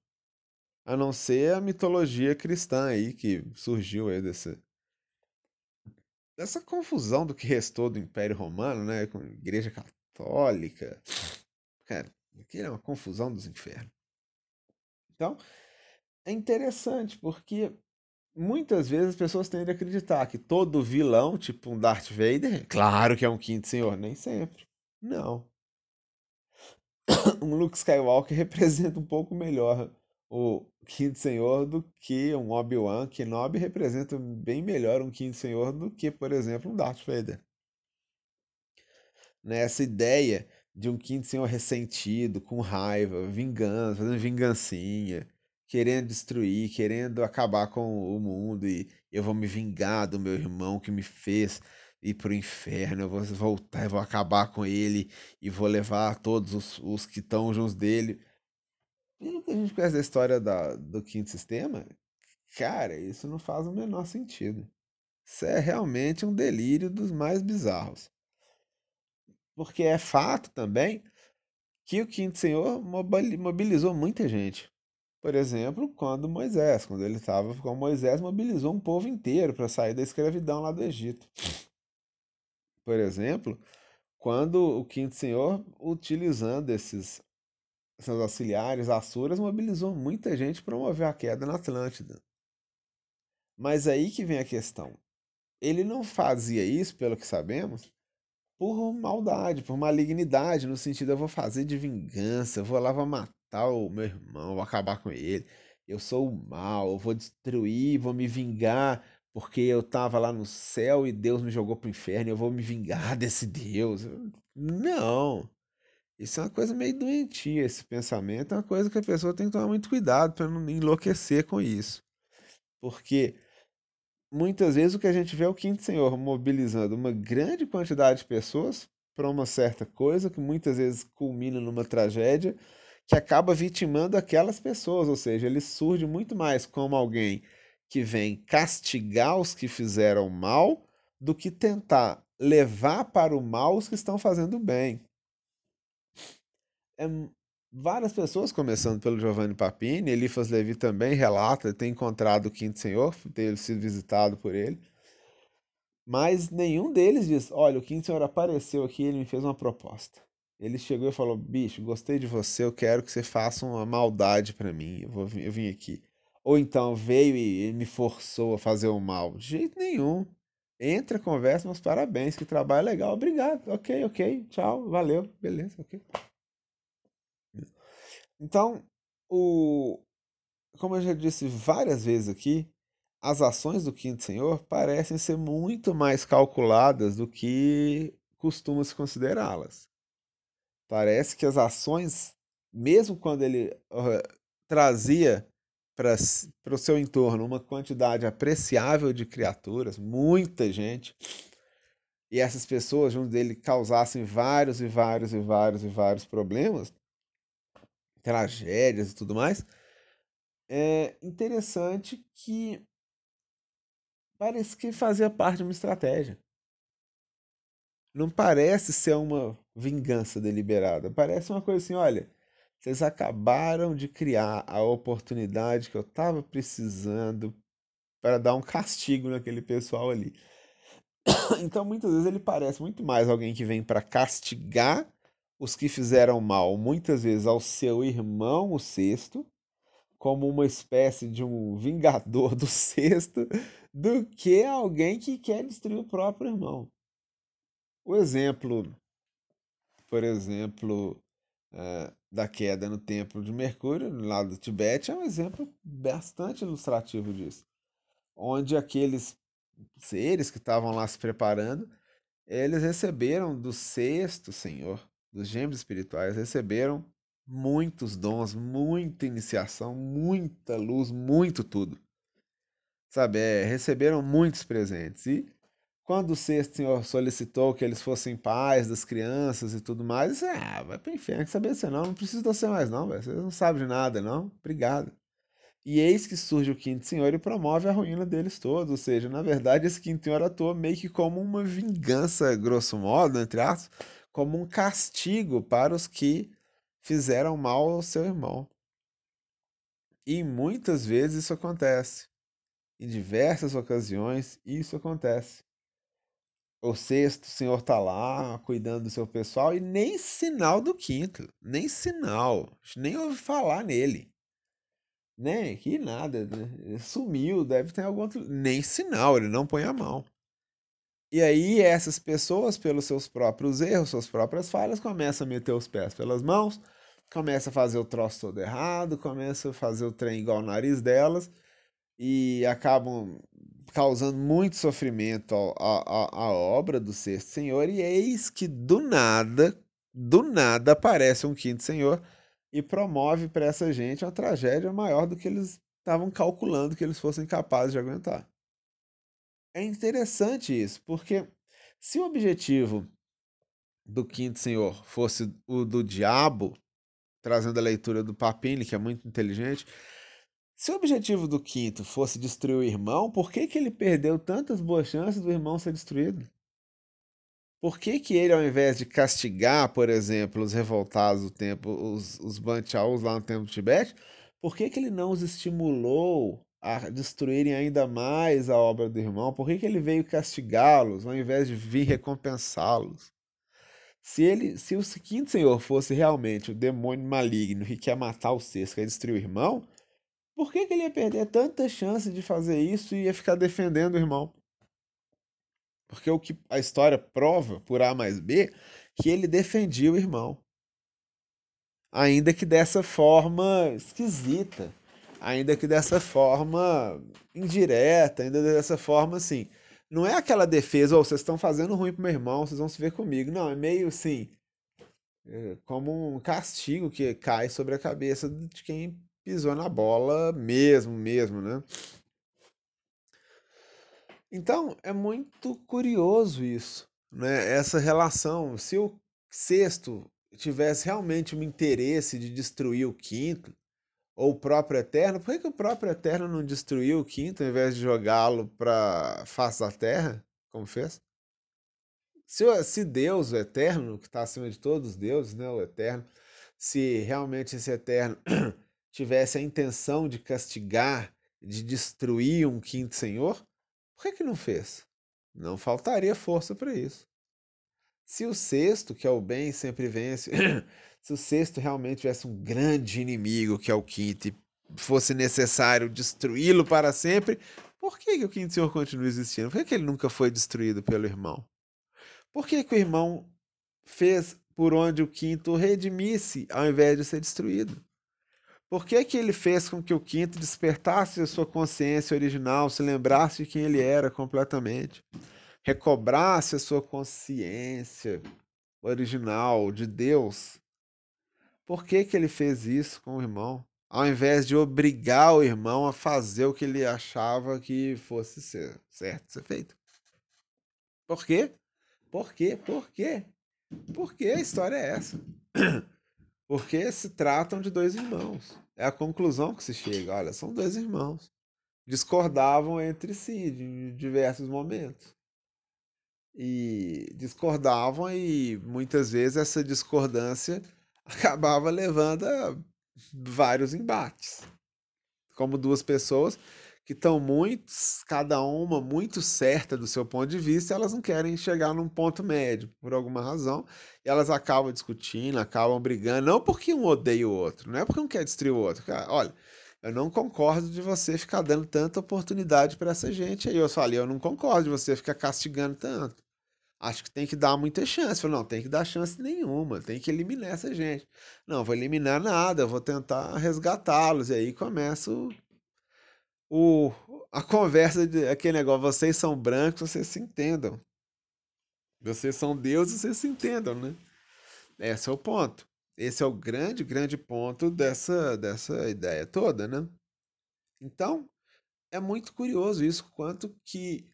A: A não ser a mitologia cristã aí que surgiu aí desse, dessa confusão do que restou do Império Romano, né? Com a Igreja Católica Cara, aquilo é uma confusão dos infernos. Então, é interessante porque muitas vezes as pessoas tendem a acreditar que todo vilão, tipo um Darth Vader, claro que é um quinto senhor, nem sempre. Não. Um Luke Skywalker representa um pouco melhor o quinto senhor do que um Obi-Wan Kenobi representa bem melhor um quinto senhor do que, por exemplo, um Darth Vader. Nessa ideia de um quinto senhor ressentido, com raiva, vingança, fazendo vingancinha, querendo destruir, querendo acabar com o mundo e eu vou me vingar do meu irmão que me fez ir pro inferno, eu vou voltar, eu vou acabar com ele e vou levar todos os, os que estão juntos dele. Pelo que a gente conhece da história da, do quinto sistema, cara, isso não faz o menor sentido. Isso é realmente um delírio dos mais bizarros. Porque é fato também que o quinto senhor mobilizou muita gente. Por exemplo, quando Moisés, quando ele estava com Moisés, mobilizou um povo inteiro para sair da escravidão lá do Egito. Por exemplo, quando o quinto senhor, utilizando esses seus auxiliares assuras, mobilizou muita gente para promover a queda na Atlântida. Mas aí que vem a questão. Ele não fazia isso, pelo que sabemos, por maldade, por malignidade, no sentido eu vou fazer de vingança, eu vou lá vou matar o meu irmão, vou acabar com ele. Eu sou o mal, eu vou destruir, vou me vingar, porque eu tava lá no céu e Deus me jogou pro inferno, eu vou me vingar desse Deus. Não. Isso é uma coisa meio doentia, esse pensamento é uma coisa que a pessoa tem que tomar muito cuidado para não enlouquecer com isso. Porque muitas vezes o que a gente vê é o quinto senhor mobilizando uma grande quantidade de pessoas para uma certa coisa que muitas vezes culmina numa tragédia que acaba vitimando aquelas pessoas, ou seja, ele surge muito mais como alguém que vem castigar os que fizeram mal do que tentar levar para o mal os que estão fazendo bem. É várias pessoas, começando pelo Giovanni Papini, Elifas Levi também relata ter encontrado o Quinto Senhor, ter sido visitado por ele. Mas nenhum deles diz: olha, o quinto senhor apareceu aqui, ele me fez uma proposta. Ele chegou e falou: bicho, gostei de você, eu quero que você faça uma maldade para mim, eu, vou, eu vim aqui. Ou então veio e me forçou a fazer o mal. De jeito nenhum. Entra, conversa, meus parabéns, que trabalho legal, obrigado, ok, ok, tchau, valeu, beleza, ok. Então, o, como eu já disse várias vezes aqui, as ações do quinto senhor parecem ser muito mais calculadas do que costuma se considerá-las. Parece que as ações, mesmo quando ele uh, trazia para o seu entorno uma quantidade apreciável de criaturas, muita gente, e essas pessoas junto dele causassem vários e vários e vários e vários problemas, tragédias e tudo mais, é interessante que parece que fazia parte de uma estratégia. Não parece ser uma vingança deliberada. Parece uma coisa assim: olha, vocês acabaram de criar a oportunidade que eu estava precisando para dar um castigo naquele pessoal ali. Então, muitas vezes, ele parece muito mais alguém que vem para castigar os que fizeram mal, muitas vezes ao seu irmão, o sexto, como uma espécie de um vingador do sexto, do que alguém que quer destruir o próprio irmão. O exemplo, por exemplo, uh, da queda no templo de Mercúrio, no lado do Tibete, é um exemplo bastante ilustrativo disso. Onde aqueles seres que estavam lá se preparando, eles receberam do sexto Senhor, dos gêmeos espirituais, receberam muitos dons, muita iniciação, muita luz, muito tudo. Sabe, é, receberam muitos presentes. E quando o sexto senhor solicitou que eles fossem pais das crianças e tudo mais, disse, ah, vai pro inferno, que saber você não, não precisa de você mais não, velho. Você não sabe de nada, não. Obrigado. E eis que surge o quinto senhor e promove a ruína deles todos. Ou seja, na verdade, esse quinto senhor atua meio que como uma vingança, grosso modo, entre aspas, como um castigo para os que fizeram mal ao seu irmão. E muitas vezes isso acontece. Em diversas ocasiões isso acontece. O sexto, o senhor está lá cuidando do seu pessoal e nem sinal do quinto, nem sinal, nem ouvi falar nele. Né? Que nada, né? sumiu, deve ter algum outro. Nem sinal, ele não põe a mão. E aí essas pessoas, pelos seus próprios erros, suas próprias falhas, começam a meter os pés pelas mãos, começam a fazer o troço todo errado, começam a fazer o trem igual o nariz delas e acabam causando muito sofrimento à obra do sexto senhor. E eis que do nada, do nada aparece um quinto senhor e promove para essa gente uma tragédia maior do que eles estavam calculando que eles fossem capazes de aguentar. É interessante isso, porque se o objetivo do quinto senhor fosse o do diabo, trazendo a leitura do Papini, que é muito inteligente, se o objetivo do quinto fosse destruir o irmão, por que, que ele perdeu tantas boas chances do irmão ser destruído? Por que, que ele, ao invés de castigar, por exemplo, os revoltados do tempo, os, os Banchaus lá no tempo do Tibete, por que, que ele não os estimulou a destruírem ainda mais a obra do irmão? Por que, que ele veio castigá-los ao invés de vir recompensá-los? Se ele, se o quinto senhor fosse realmente o demônio maligno que quer matar o sexto, quer destruir o irmão, por que, que ele ia perder tanta chance de fazer isso e ia ficar defendendo o irmão? Porque o que a história prova, por A mais B, que ele defendia o irmão. Ainda que dessa forma esquisita ainda que dessa forma indireta, ainda dessa forma assim. Não é aquela defesa, oh, vocês estão fazendo ruim pro meu irmão, vocês vão se ver comigo. Não, é meio assim, é como um castigo que cai sobre a cabeça de quem pisou na bola mesmo, mesmo, né? Então, é muito curioso isso, né? Essa relação. Se o sexto tivesse realmente um interesse de destruir o quinto, ou o próprio Eterno, por que, que o próprio Eterno não destruiu o quinto ao invés de jogá-lo para face da terra, como fez? Se, se Deus, o Eterno, que está acima de todos os deuses, né, o Eterno, se realmente esse Eterno tivesse a intenção de castigar, de destruir um quinto Senhor, por que, que não fez? Não faltaria força para isso. Se o sexto, que é o bem, sempre vence, se o sexto realmente tivesse um grande inimigo, que é o quinto, e fosse necessário destruí-lo para sempre, por que, que o quinto senhor continua existindo? Por que, que ele nunca foi destruído pelo irmão? Por que, que o irmão fez por onde o quinto redimisse ao invés de ser destruído? Por que, que ele fez com que o quinto despertasse a sua consciência original, se lembrasse de quem ele era completamente, recobrasse a sua consciência original de Deus? Por que, que ele fez isso com o irmão? Ao invés de obrigar o irmão a fazer o que ele achava que fosse ser, certo ser feito. Por quê? Por quê? Por quê? Porque a história é essa. Porque se tratam de dois irmãos. É a conclusão que se chega. Olha, são dois irmãos. Discordavam entre si em diversos momentos. E discordavam, e muitas vezes essa discordância acabava levando a vários embates. Como duas pessoas que estão muito, cada uma muito certa do seu ponto de vista, elas não querem chegar num ponto médio, por alguma razão, e elas acabam discutindo, acabam brigando, não porque um odeia o outro, não é porque um quer destruir o outro. Cara, olha, eu não concordo de você ficar dando tanta oportunidade para essa gente aí. Eu falei, eu não concordo de você ficar castigando tanto. Acho que tem que dar muita chance. Falei, não, tem que dar chance nenhuma, tem que eliminar essa gente. Não, vou eliminar nada, vou tentar resgatá-los. E aí começo o, a conversa de aquele negócio, vocês são brancos, vocês se entendam. Vocês são deuses, vocês se entendam, né? Esse é o ponto. Esse é o grande, grande ponto dessa, dessa ideia toda, né? Então, é muito curioso isso, quanto que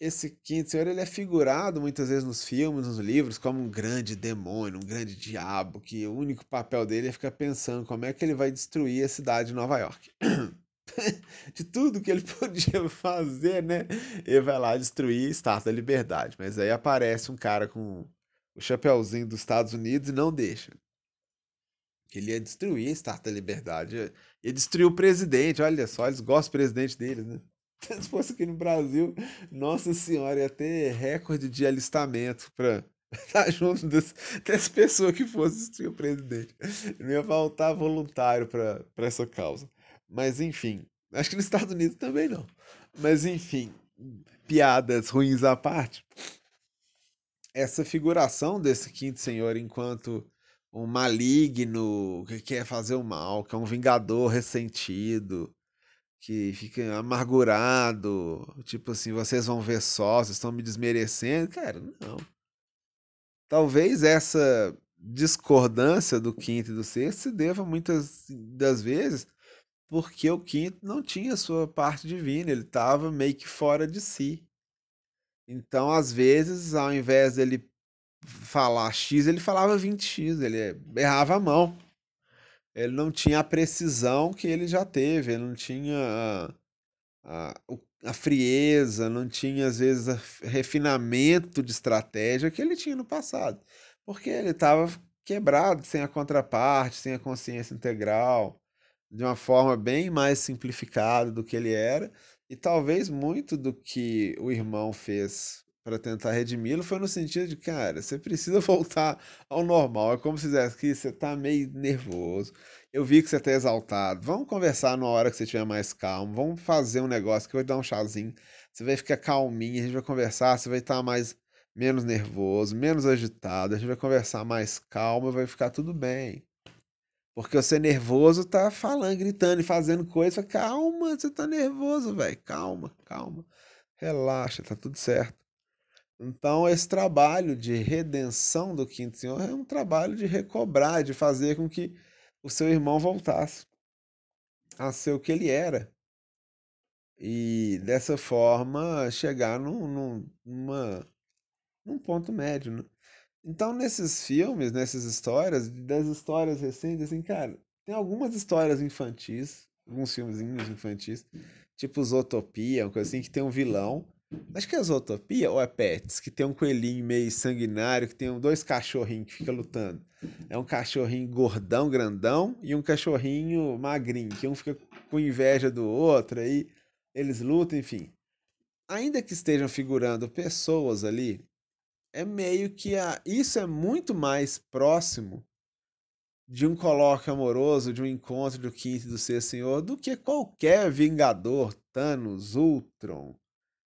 A: esse quinto senhor ele é figurado muitas vezes nos filmes, nos livros, como um grande demônio, um grande diabo, que o único papel dele é ficar pensando como é que ele vai destruir a cidade de Nova York. de tudo que ele podia fazer, né? Ele vai lá destruir a Estátua da Liberdade. Mas aí aparece um cara com o chapéuzinho dos Estados Unidos e não deixa. Ele ia destruir a Estátua da Liberdade. Ia destruir o presidente. Olha só, eles gostam do presidente deles, né? Se fosse aqui no Brasil, nossa senhora, ia ter recorde de alistamento para estar junto desse, dessa pessoa que fosse o presidente. Não ia faltar voluntário para essa causa. Mas enfim, acho que nos Estados Unidos também não. Mas enfim, piadas ruins à parte. Essa figuração desse quinto senhor enquanto um maligno que quer fazer o mal, que é um vingador ressentido, que fica amargurado, tipo assim, vocês vão ver só, vocês estão me desmerecendo. Cara, não. Talvez essa discordância do quinto e do sexto se deva muitas das vezes porque o quinto não tinha sua parte divina, ele estava meio que fora de si. Então, às vezes, ao invés dele falar X, ele falava 20X, ele errava a mão. Ele não tinha a precisão que ele já teve, ele não tinha a, a, a frieza, não tinha, às vezes, refinamento de estratégia que ele tinha no passado. Porque ele estava quebrado, sem a contraparte, sem a consciência integral de uma forma bem mais simplificada do que ele era, e talvez muito do que o irmão fez para tentar redimi-lo foi no sentido de, cara, você precisa voltar ao normal. É como se dissesse que você tá meio nervoso. Eu vi que você tá exaltado. Vamos conversar na hora que você estiver mais calmo. Vamos fazer um negócio que eu vou dar um chazinho. Você vai ficar calminho, a gente vai conversar, você vai estar tá mais menos nervoso, menos agitado, a gente vai conversar mais calmo, vai ficar tudo bem. Porque você nervoso tá falando, gritando e fazendo coisa. Calma, você tá nervoso, velho. Calma, calma. Relaxa, tá tudo certo. Então, esse trabalho de redenção do quinto senhor é um trabalho de recobrar, de fazer com que o seu irmão voltasse a ser o que ele era. E dessa forma chegar num, num, numa, num ponto médio. Né? Então, nesses filmes, nessas histórias, das histórias recentes, assim, cara, tem algumas histórias infantis, alguns filmezinhos infantis, tipo Zootopia, uma coisa assim, que tem um vilão. Acho que é Zootopia ou é Pets, que tem um coelhinho meio sanguinário, que tem dois cachorrinhos que ficam lutando. É um cachorrinho gordão, grandão, e um cachorrinho magrinho, que um fica com inveja do outro, aí eles lutam, enfim. ainda que estejam figurando pessoas ali, é meio que a, isso é muito mais próximo de um colóquio amoroso, de um encontro do quinto e do sexto senhor, do que qualquer Vingador, Thanos, Ultron,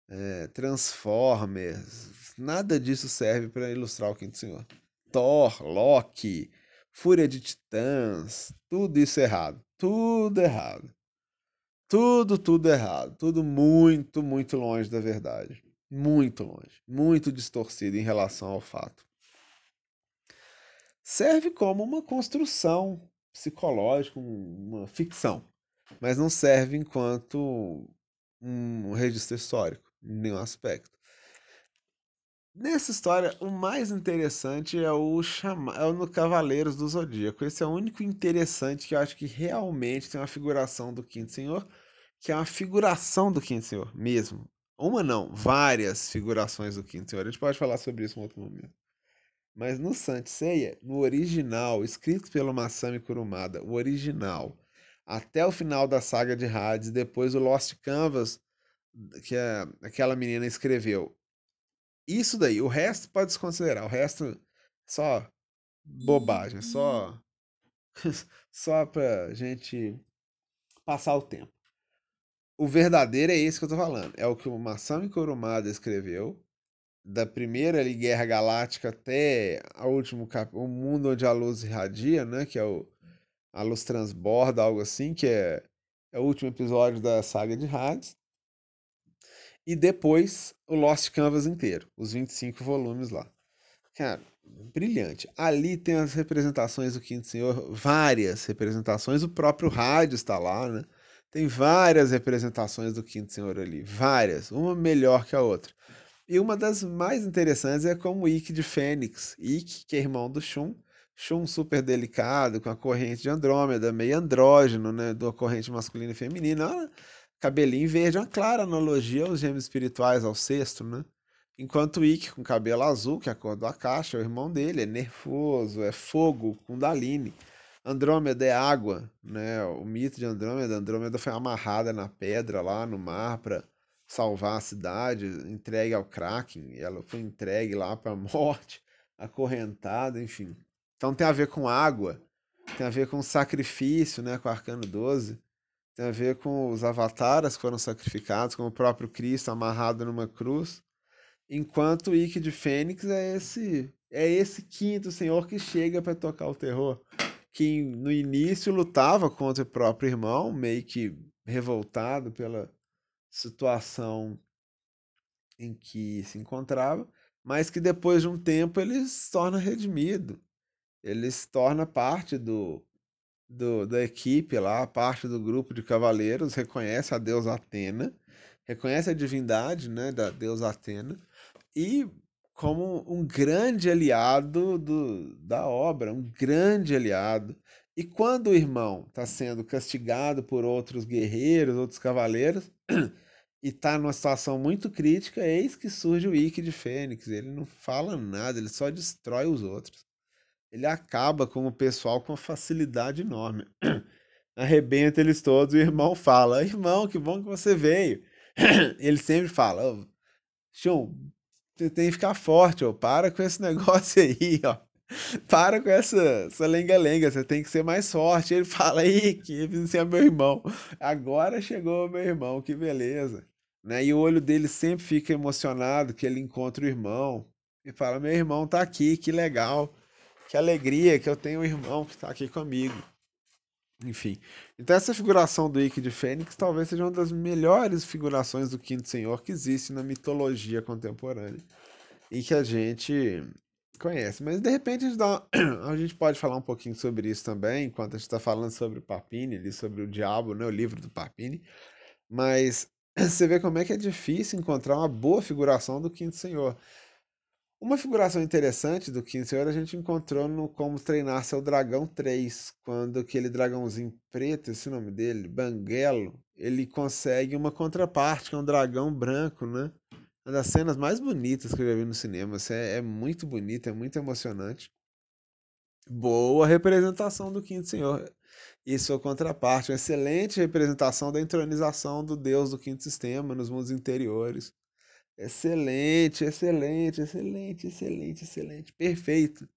A: é, Transformers. Nada disso serve para ilustrar o quinto senhor. Thor, Loki, Fúria de Titãs, tudo isso errado. Tudo errado. Tudo, tudo errado. Tudo muito, muito longe da verdade. Muito longe. Muito distorcido em relação ao fato. Serve como uma construção psicológica, uma ficção. Mas não serve enquanto um registro histórico, nenhum aspecto. Nessa história, o mais interessante é o chama... é no Cavaleiros do Zodíaco. Esse é o único interessante que eu acho que realmente tem uma figuração do Quinto Senhor, que é uma figuração do Quinto Senhor mesmo. Uma não, várias figurações do Quinto Senhor. A gente pode falar sobre isso em outro momento. Mas no Seiya, no original, escrito pelo Masami Kurumada, o original, até o final da saga de Hades, depois o Lost Canvas, que é, aquela menina escreveu, isso daí, o resto pode desconsiderar. O resto só bobagem, só só pra gente passar o tempo. O verdadeiro é esse que eu tô falando. É o que o Masami Kurumada escreveu, da primeira ali, Guerra Galáctica até a último cap... o mundo onde a luz irradia, né, que é o a luz transborda, algo assim, que é, é o último episódio da saga de Hades e depois o Lost Canvas inteiro, os 25 volumes lá. Cara, brilhante. Ali tem as representações do Quinto Senhor, várias representações, o próprio rádio está lá, né? Tem várias representações do Quinto Senhor ali, várias, uma melhor que a outra. E uma das mais interessantes é como Ikki de Fênix. Ikki, que é irmão do Shun, Shun super delicado, com a corrente de Andrômeda, meio andrógeno, né? Da corrente masculina e feminina cabelinho verde, uma clara analogia aos gêmeos espirituais, ao sexto, né? Enquanto Ikki, com cabelo azul, que é a cor da caixa, é o irmão dele, é nervoso, é fogo, Kundalini. Andrômeda é água, né? O mito de Andrômeda, Andrômeda foi amarrada na pedra lá no mar para salvar a cidade, entregue ao Kraken, ela foi entregue lá para a morte, acorrentada, enfim. Então tem a ver com água, tem a ver com sacrifício, né, com o Arcano 12 tem a ver com os avataras que foram sacrificados, com o próprio Cristo amarrado numa cruz. Enquanto o Ike de Fênix é esse é esse quinto senhor que chega para tocar o terror, que no início lutava contra o próprio irmão, meio que revoltado pela situação em que se encontrava, mas que depois de um tempo ele se torna redimido. Ele se torna parte do do, da equipe lá, parte do grupo de cavaleiros, reconhece a deusa Atena, reconhece a divindade né, da deusa Atena, e como um grande aliado do, da obra, um grande aliado. E quando o irmão está sendo castigado por outros guerreiros, outros cavaleiros, e está numa situação muito crítica, eis que surge o Ike de Fênix. Ele não fala nada, ele só destrói os outros ele acaba com o pessoal com facilidade enorme. Arrebenta eles todos o irmão fala: Irmão, que bom que você veio. Ele sempre fala: Chum, você tem que ficar forte, ó. para com esse negócio aí, ó. Para com essa, essa lenga-lenga, você tem que ser mais forte. Ele fala: Ih, que você é meu irmão. Agora chegou meu irmão, que beleza. Né? E o olho dele sempre fica emocionado que ele encontra o irmão. E fala: Meu irmão tá aqui, que legal. Que alegria que eu tenho um irmão que está aqui comigo. Enfim. Então essa figuração do Ike de Fênix talvez seja uma das melhores figurações do Quinto Senhor que existe na mitologia contemporânea. E que a gente conhece. Mas de repente a gente, dá... a gente pode falar um pouquinho sobre isso também, enquanto a gente está falando sobre o Papini, ali, sobre o diabo, né, o livro do Papini. Mas você vê como é que é difícil encontrar uma boa figuração do Quinto Senhor. Uma figuração interessante do Quinto Senhor a gente encontrou no Como Treinar Seu Dragão 3, quando aquele dragãozinho preto, esse nome dele, Banguelo, ele consegue uma contraparte, que é um dragão branco, né? Uma das cenas mais bonitas que eu já vi no cinema. Assim, é, é muito bonito, é muito emocionante. Boa representação do Quinto Senhor e sua contraparte. Uma excelente representação da entronização do Deus do Quinto Sistema nos mundos interiores Excelente, excelente, excelente, excelente, excelente, perfeito.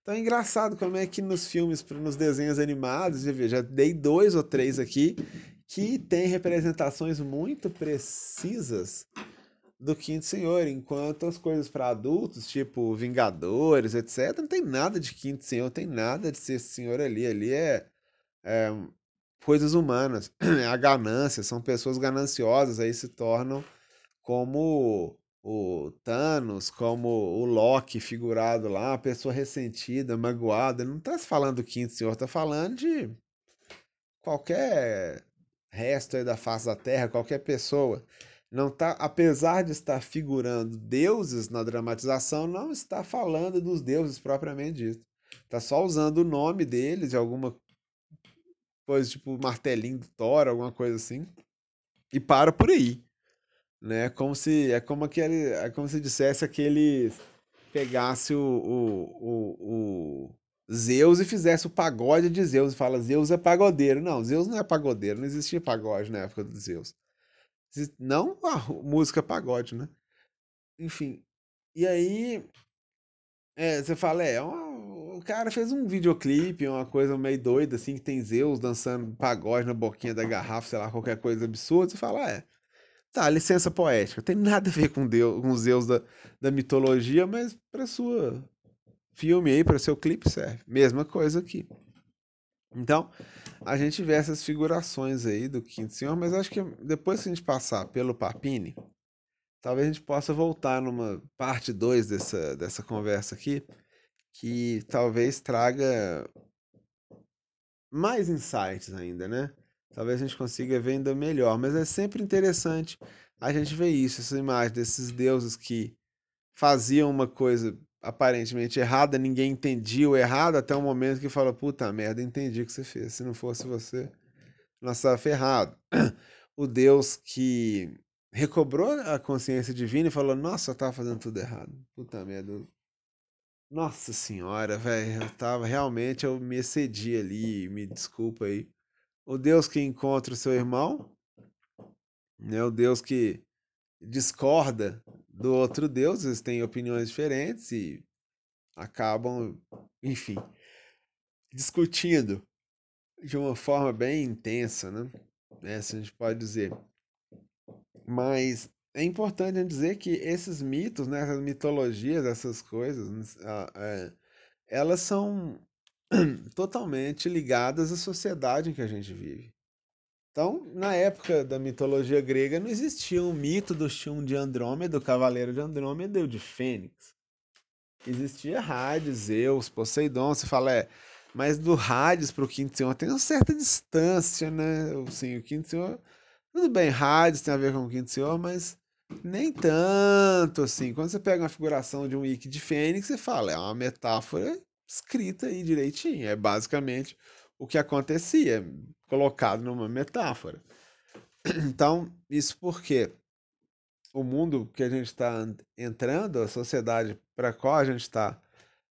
A: Então é engraçado como é que nos filmes, nos desenhos animados, já dei dois ou três aqui, que tem representações muito precisas do Quinto Senhor, enquanto as coisas para adultos, tipo Vingadores, etc., não tem nada de Quinto Senhor, tem nada de ser senhor ali. Ali é, é coisas humanas, é a ganância, são pessoas gananciosas, aí se tornam como o Thanos, como o Loki figurado lá, uma pessoa ressentida, magoada. Não está se falando do Quinto Senhor, está falando de qualquer resto aí da face da Terra, qualquer pessoa não tá, apesar de estar figurando deuses na dramatização, não está falando dos deuses propriamente dito. Está só usando o nome deles e alguma coisa tipo martelinho do Thor, alguma coisa assim, e para por aí, né? Como se é como aquele, é como se dissesse aquele pegasse o, o, o, o Zeus e fizesse o pagode de Zeus e fala Zeus é pagodeiro. Não, Zeus não é pagodeiro, não existia pagode na época do Zeus. Não a música pagode, né? Enfim. E aí. É, você fala, é, uma, o cara fez um videoclipe, uma coisa meio doida, assim, que tem Zeus dançando pagode na boquinha da garrafa, sei lá, qualquer coisa absurda. Você fala, é. Tá, licença poética. Tem nada a ver com Deus, com os Zeus da, da mitologia, mas para sua filme aí, para seu clipe serve. Mesma coisa aqui. Então, a gente vê essas figurações aí do Quinto Senhor, mas acho que depois que a gente passar pelo Papini, talvez a gente possa voltar numa parte 2 dessa, dessa conversa aqui, que talvez traga mais insights ainda, né? Talvez a gente consiga ver ainda melhor, mas é sempre interessante a gente ver isso, essa imagem desses deuses que faziam uma coisa aparentemente errada, ninguém entendia o errado até o momento que fala, puta merda, entendi o que você fez. Se não fosse você, nós estava ferrado. O Deus que recobrou a consciência divina e falou, nossa, eu tava fazendo tudo errado. Puta merda. Nossa senhora, velho, eu tava realmente, eu me excedi ali, me desculpa aí. O Deus que encontra o seu irmão, né, o Deus que discorda do outro Deus, eles têm opiniões diferentes e acabam, enfim, discutindo de uma forma bem intensa, né? Essa a gente pode dizer. Mas é importante dizer que esses mitos, né, essas mitologias, essas coisas, é, elas são totalmente ligadas à sociedade em que a gente vive. Então, na época da mitologia grega, não existia um mito do Shun de Andrômeda, do Cavaleiro de Andrômeda e o de Fênix. Existia Hades, Zeus, Poseidon. Você fala, é, mas do Hades para o Quinto Senhor tem uma certa distância, né? Assim, o Quinto Senhor. Tudo bem, Hades tem a ver com o Quinto Senhor, mas nem tanto assim. Quando você pega uma figuração de um Ike de Fênix, você fala, é uma metáfora escrita aí direitinho. É basicamente o que acontecia, colocado numa metáfora. Então, isso porque o mundo que a gente está entrando, a sociedade para a qual a gente está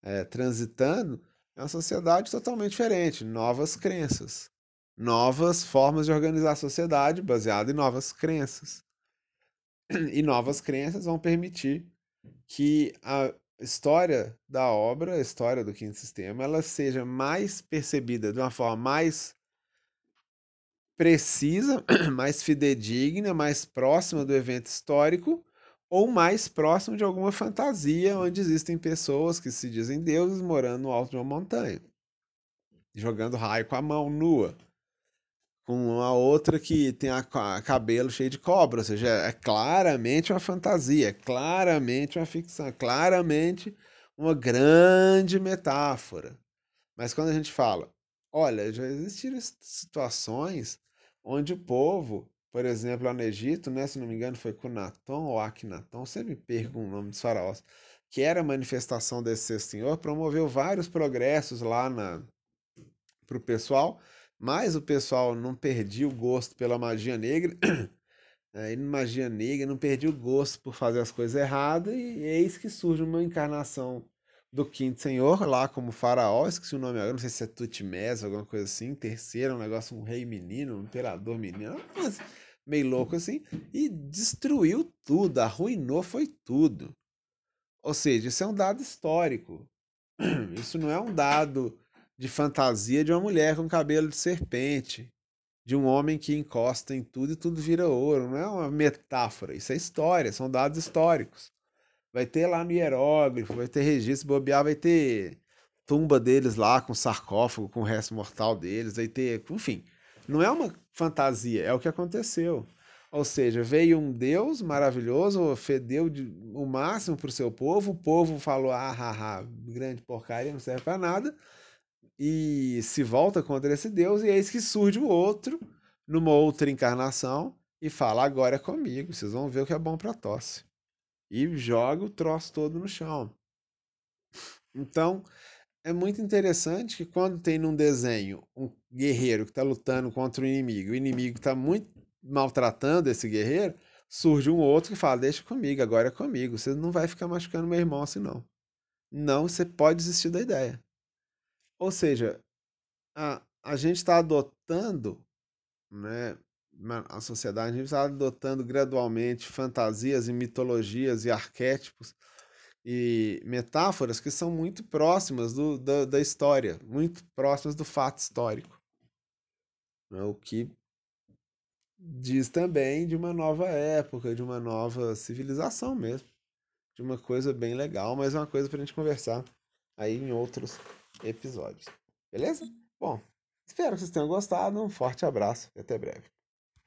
A: é, transitando, é uma sociedade totalmente diferente, novas crenças, novas formas de organizar a sociedade baseada em novas crenças. E novas crenças vão permitir que a história da obra, a história do quinto sistema, ela seja mais percebida de uma forma mais precisa, mais fidedigna, mais próxima do evento histórico ou mais próximo de alguma fantasia onde existem pessoas que se dizem deuses morando no alto de uma montanha, jogando raio com a mão nua, com uma outra que tem a, a cabelo cheio de cobra, ou seja, é claramente uma fantasia, é claramente uma ficção, é claramente uma grande metáfora. Mas quando a gente fala, olha, já existiram situações onde o povo, por exemplo, lá no Egito, né, se não me engano foi Cunaton ou Akhenaton, sempre perco o nome dos faraós, que era a manifestação desse senhor, promoveu vários progressos lá para o pessoal, mas o pessoal não perdia o gosto pela magia negra. Aí, magia negra, não perdia o gosto por fazer as coisas erradas, e eis que surge uma encarnação do quinto senhor, lá como faraó, esqueci o nome agora, não sei se é Tutmés, alguma coisa assim, terceiro, um negócio, um rei menino, um imperador menino, mas meio louco assim, e destruiu tudo, arruinou foi tudo. Ou seja, isso é um dado histórico. Isso não é um dado de fantasia de uma mulher com cabelo de serpente, de um homem que encosta em tudo e tudo vira ouro. Não é uma metáfora, isso é história, são dados históricos. Vai ter lá no hieróglifo, vai ter registro, bobear, vai ter tumba deles lá com sarcófago, com o resto mortal deles, vai ter, enfim, não é uma fantasia, é o que aconteceu. Ou seja, veio um Deus maravilhoso, fedeu de, o máximo para o seu povo, o povo falou, ah, ah, ah, grande porcaria, não serve para nada, e se volta contra esse Deus, e eis que surge o outro, numa outra encarnação, e fala, agora é comigo, vocês vão ver o que é bom para tosse. E joga o troço todo no chão. Então, é muito interessante que quando tem num desenho um guerreiro que está lutando contra o inimigo, o inimigo está muito maltratando esse guerreiro, surge um outro que fala: Deixa comigo, agora é comigo, você não vai ficar machucando meu irmão assim, não. Não, você pode desistir da ideia. Ou seja, a, a gente está adotando, né, a sociedade, está adotando gradualmente fantasias e mitologias e arquétipos e metáforas que são muito próximas do, da, da história, muito próximas do fato histórico. Né, o que diz também de uma nova época, de uma nova civilização mesmo. De uma coisa bem legal, mas é uma coisa para a gente conversar aí em outros episódios. Beleza? Bom, espero que vocês tenham gostado. Um forte abraço e até breve.